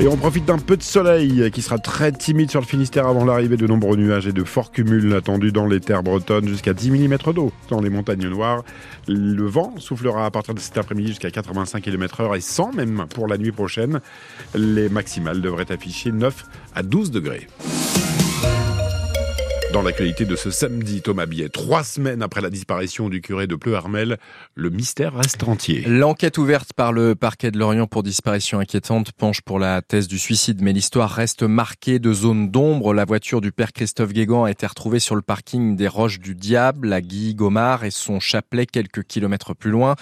Et on profite d'un peu de soleil qui sera très timide sur le Finistère avant l'arrivée de nombreux nuages et de forts cumuls attendus dans les terres bretonnes jusqu'à 10 mm d'eau dans les montagnes noires. Le vent soufflera à partir de cet après-midi jusqu'à 85 km/h et 100 même pour la nuit prochaine. Les maximales devraient afficher 9 à 12 degrés. Dans l'actualité de ce samedi, Thomas Billet, trois semaines après la disparition du curé de Pleuharmel, le mystère reste entier. L'enquête ouverte par le parquet de Lorient pour disparition inquiétante penche pour la thèse du suicide, mais l'histoire reste marquée de zones d'ombre. La voiture du père Christophe Guégan a été retrouvée sur le parking des Roches du Diable, à Guy Gomard, et son chapelet quelques kilomètres plus loin.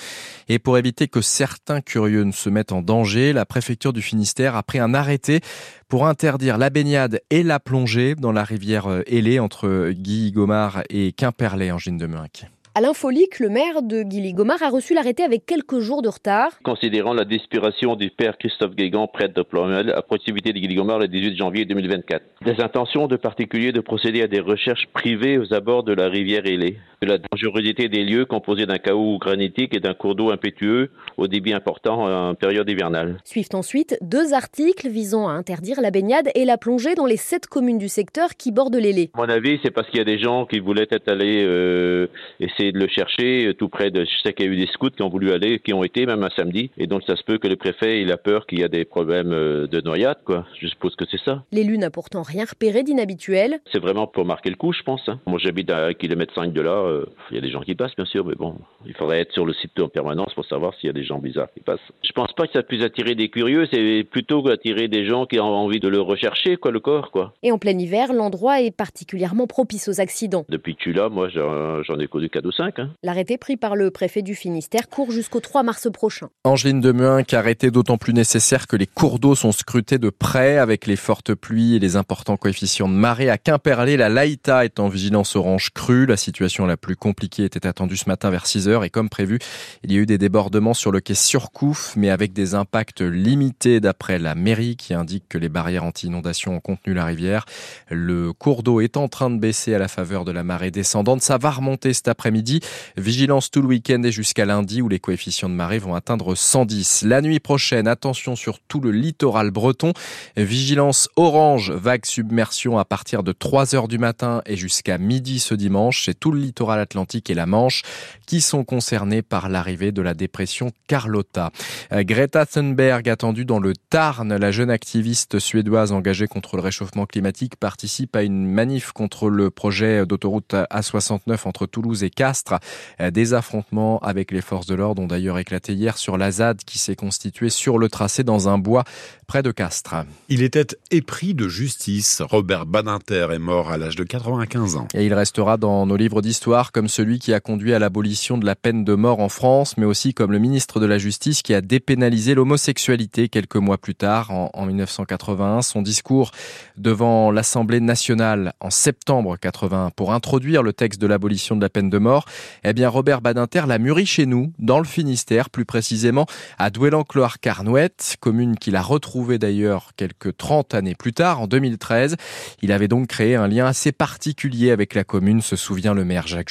Et pour éviter que certains curieux ne se mettent en danger, la préfecture du Finistère a pris un arrêté pour interdire la baignade et la plongée dans la rivière Hélé entre Guy Gomard et Quimperlé en Gine de Meunc. Alain Folic, le maire de Guilly-Gomard, a reçu l'arrêté avec quelques jours de retard. Considérant la disparition du père Christophe Guégan, prêtre de Plomel, à proximité de Guilly-Gomard le 18 janvier 2024. Des intentions de particuliers de procéder à des recherches privées aux abords de la rivière Hélé. De la dangerosité des lieux composés d'un chaos granitique et d'un cours d'eau impétueux au débit important en période hivernale. Suivent ensuite deux articles visant à interdire la baignade et la plongée dans les sept communes du secteur qui bordent l'Hélé. À mon avis, c'est parce qu'il y a des gens qui voulaient être allés euh, essayer de le chercher euh, tout près de. Je sais qu'il y a eu des scouts qui ont voulu aller, qui ont été même un samedi, et donc ça se peut que le préfet il a peur qu'il y a des problèmes euh, de noyade, quoi. Je suppose que c'est ça. L'élu n'a pourtant rien repéré d'inhabituel. C'est vraiment pour marquer le coup, je pense. Hein. Moi, j'habite à 1 km 5 de là. Euh, il y a des gens qui passent, bien sûr, mais bon, il faudrait être sur le site en permanence pour savoir s'il y a des gens bizarres qui passent. Je pense pas que ça puisse attirer des curieux, c'est plutôt attirer des gens qui ont envie de le rechercher, quoi, le corps, quoi. Et en plein hiver, l'endroit est particulièrement propice aux accidents. Depuis que tu là, moi, j'en ai connu 4 ou 5. Hein. L'arrêté pris par le préfet du Finistère court jusqu'au 3 mars prochain. Angeline Demeunc, arrêté d'autant plus nécessaire que les cours d'eau sont scrutés de près avec les fortes pluies et les importants coefficients de marée. À Quimperlé, la Laïta est en vigilance orange crue. La situation la plus compliquée était attendue ce matin vers 6 heures et comme prévu, il y a eu des débordements sur le quai Surcouf, mais avec des impacts limités d'après la mairie qui indique que les barrières anti-inondation ont contenu la rivière. Le cours d'eau est en train de baisser à la faveur de la marée descendante. Ça va remonter cet après-midi. Vigilance tout le week-end et jusqu'à lundi où les coefficients de marée vont atteindre 110. La nuit prochaine, attention sur tout le littoral breton. Vigilance orange, vague submersion à partir de 3 heures du matin et jusqu'à midi ce dimanche. C'est tout le littoral atlantique et la Manche qui sont concernés par l'arrivée de la dépression Carlotta. Euh, Greta Thunberg, attendue dans le Tarn, la jeune activiste suédoise engagée contre le réchauffement climatique, participe à une manif contre le projet d'autoroute A69 entre Toulouse et Castres. Euh, des affrontements avec les forces de l'ordre ont d'ailleurs éclaté hier sur la ZAD qui s'est constituée sur le tracé dans un bois près de Castres. Il était épris de justice. Robert Badinter est mort à l'âge de 95 ans. Et il restera dans nos livres d'histoire comme celui qui a conduit à l'abolition de la peine de mort en France, mais aussi comme le ministre de la Justice qui a dépénalisé l'homosexualité quelques mois plus tard, en, en 1981. Son discours devant l'Assemblée nationale en septembre 81 pour introduire le texte de l'abolition de la peine de mort eh bien, Robert Badinter l'a mûri chez nous, dans le Finistère, plus précisément à Douai-en-Cloire-Carnouette, commune qu'il a retrouvée d'ailleurs quelques 30 années plus tard, en 2013. Il avait donc créé un lien assez particulier avec la commune, se souvient le maire Jacques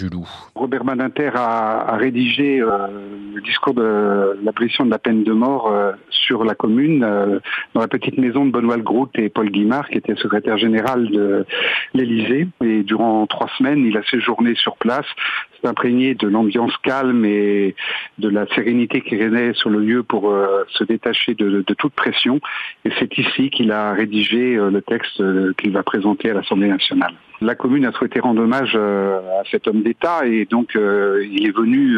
Robert Badinter a, rédigé euh, le discours de l'abolition de la peine de mort euh, sur la commune euh, dans la petite maison de Benoît Groot et Paul Guimard, qui était secrétaire général de l'Élysée. Et durant trois semaines, il a séjourné sur place, s'est imprégné de l'ambiance calme et de la sérénité qui régnait sur le lieu pour se détacher de, toute pression. Et c'est ici qu'il a rédigé le texte qu'il va présenter à l'Assemblée nationale. La commune a souhaité rendre hommage à cet homme d'État et donc il est venu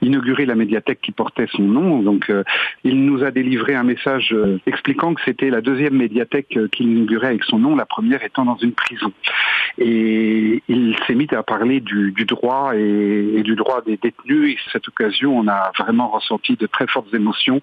inaugurer la médiathèque qui portait son nom. Donc il nous a délivré un message expliquant que c'était la deuxième médiathèque qu'il inaugurait avec son nom, la première étant dans une prison. Et il s'est mis à parler du, du droit et, et, du droit des détenus. Et cette occasion, on a vraiment ressenti de très fortes émotions.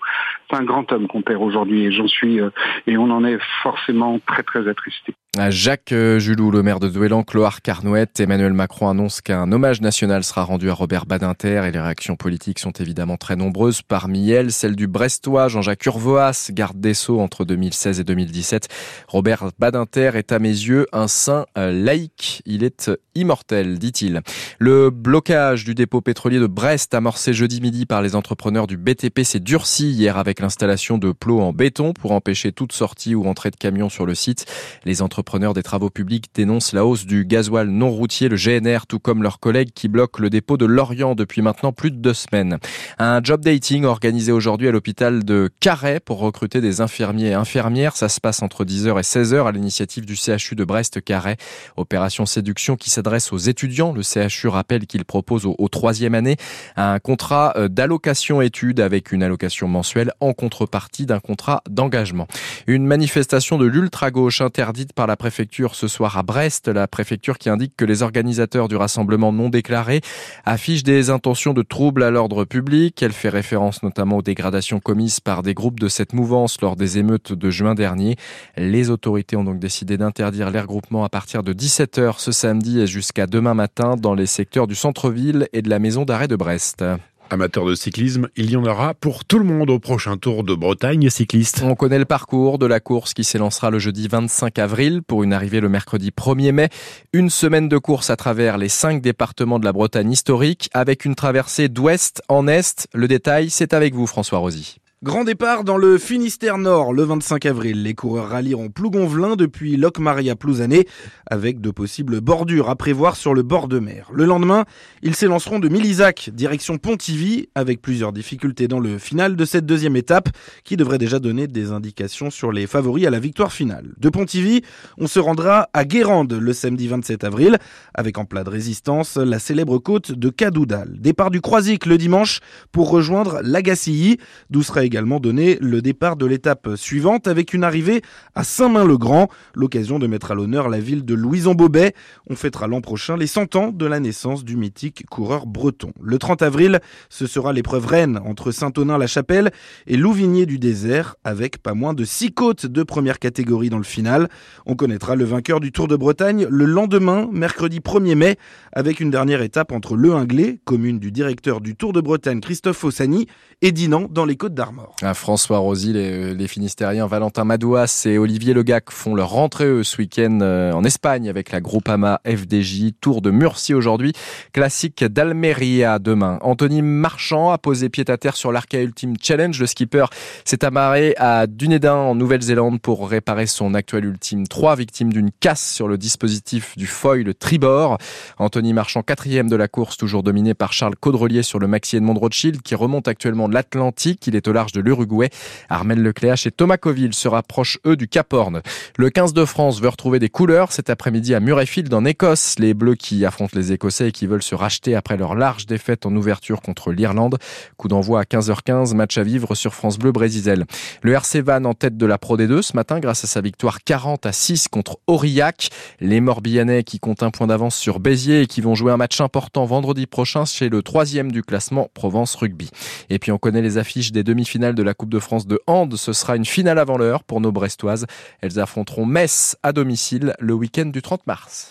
C'est un grand homme qu'on perd aujourd'hui et j'en suis, et on en est forcément très très attristé. Jacques euh, Julou, le maire de Douélan, Cloire Carnouette, Emmanuel Macron annonce qu'un hommage national sera rendu à Robert Badinter et les réactions politiques sont évidemment très nombreuses. Parmi elles, celle du Brestois, Jean-Jacques Urvoas, garde des Sceaux entre 2016 et 2017. Robert Badinter est à mes yeux un saint euh, laïque. Il est immortel, dit-il. Le blocage du dépôt pétrolier de Brest, amorcé jeudi midi par les entrepreneurs du BTP, s'est durci hier avec l'installation de plots en béton pour empêcher toute sortie ou entrée de camions sur le site. Les entrepreneurs des travaux publics dénoncent la hausse du gasoil non routier, le GNR, tout comme leurs collègues qui bloquent le dépôt de Lorient depuis maintenant plus de deux semaines. Un job dating organisé aujourd'hui à l'hôpital de Carhaix pour recruter des infirmiers et infirmières. Ça se passe entre 10h et 16h à l'initiative du CHU de Brest-Carhaix. Opération séduction qui s'adresse aux étudiants. Le CHU rappelle qu'il propose aux, troisième année un contrat euh, d'allocation études avec une allocation mensuelle en contrepartie d'un contrat d'engagement. Une manifestation de l'ultra-gauche interdite par la préfecture ce soir à Brest, la préfecture qui indique que les organisateurs du rassemblement non déclaré affichent des intentions de troubles à l'ordre public. Elle fait référence notamment aux dégradations commises par des groupes de cette mouvance lors des émeutes de juin dernier. Les autorités ont donc décidé d'interdire les regroupements à partir de 17h ce samedi et jusqu'à demain matin dans les secteurs du centre-ville et de la maison d'arrêt de Brest. Amateurs de cyclisme, il y en aura pour tout le monde au prochain Tour de Bretagne cycliste. On connaît le parcours de la course qui s'élancera le jeudi 25 avril pour une arrivée le mercredi 1er mai. Une semaine de course à travers les cinq départements de la Bretagne historique avec une traversée d'ouest en est. Le détail, c'est avec vous François Rosy. Grand départ dans le Finistère Nord le 25 avril. Les coureurs rallieront Plougonvelin depuis Locmaria Plouzané avec de possibles bordures à prévoir sur le bord de mer. Le lendemain, ils s'élanceront de Milisac direction Pontivy avec plusieurs difficultés dans le final de cette deuxième étape qui devrait déjà donner des indications sur les favoris à la victoire finale. De Pontivy, on se rendra à Guérande le samedi 27 avril avec en plat de résistance la célèbre côte de Cadoudal. Départ du Croisic le dimanche pour rejoindre l'Agacilly d'où sera également donné le départ de l'étape suivante avec une arrivée à Saint-Main-le-Grand, l'occasion de mettre à l'honneur la ville de Louison-Bobet. On fêtera l'an prochain les 100 ans de la naissance du mythique coureur breton. Le 30 avril, ce sera l'épreuve reine entre Saint-Onin-la-Chapelle et Louvigné du désert avec pas moins de 6 côtes de première catégorie dans le final. On connaîtra le vainqueur du Tour de Bretagne le lendemain, mercredi 1er mai, avec une dernière étape entre Le Hinglé, commune du directeur du Tour de Bretagne Christophe Fossani, et Dinan dans les Côtes d'Armor. Ah, François Rosy, les, Finistériens Valentin Madouas et Olivier Legac font leur rentrée ce week-end euh, en Espagne avec la Groupama FDJ. Tour de Murcie aujourd'hui, classique d'Almeria demain. Anthony Marchand a posé pied à terre sur l'Arca Ultime Challenge. Le skipper s'est amarré à Dunedin en Nouvelle-Zélande pour réparer son actuel Ultime 3, victime d'une casse sur le dispositif du foil tribord. Anthony Marchand, quatrième de la course, toujours dominé par Charles Caudrelier sur le Maxi Edmond Rothschild qui remonte actuellement l'Atlantique. Il est au large de l'Uruguay. Armel Lecléache et Thomas Coville se rapprochent eux du Cap Horn. Le 15 de France veut retrouver des couleurs cet après-midi à Murrayfield en Écosse. Les Bleus qui affrontent les Écossais et qui veulent se racheter après leur large défaite en ouverture contre l'Irlande. Coup d'envoi à 15h15, match à vivre sur France Bleu Brésil. Le RC Van en tête de la Pro D2 ce matin grâce à sa victoire 40 à 6 contre Aurillac. Les Morbihanais qui comptent un point d'avance sur Béziers et qui vont jouer un match important vendredi prochain chez le troisième du classement Provence Rugby. Et puis on connaît les affiches des demi-finales de la Coupe de France de hand. Ce sera une finale avant l'heure pour nos Brestoises. Elles affronteront Metz à domicile le week-end du 30 mars.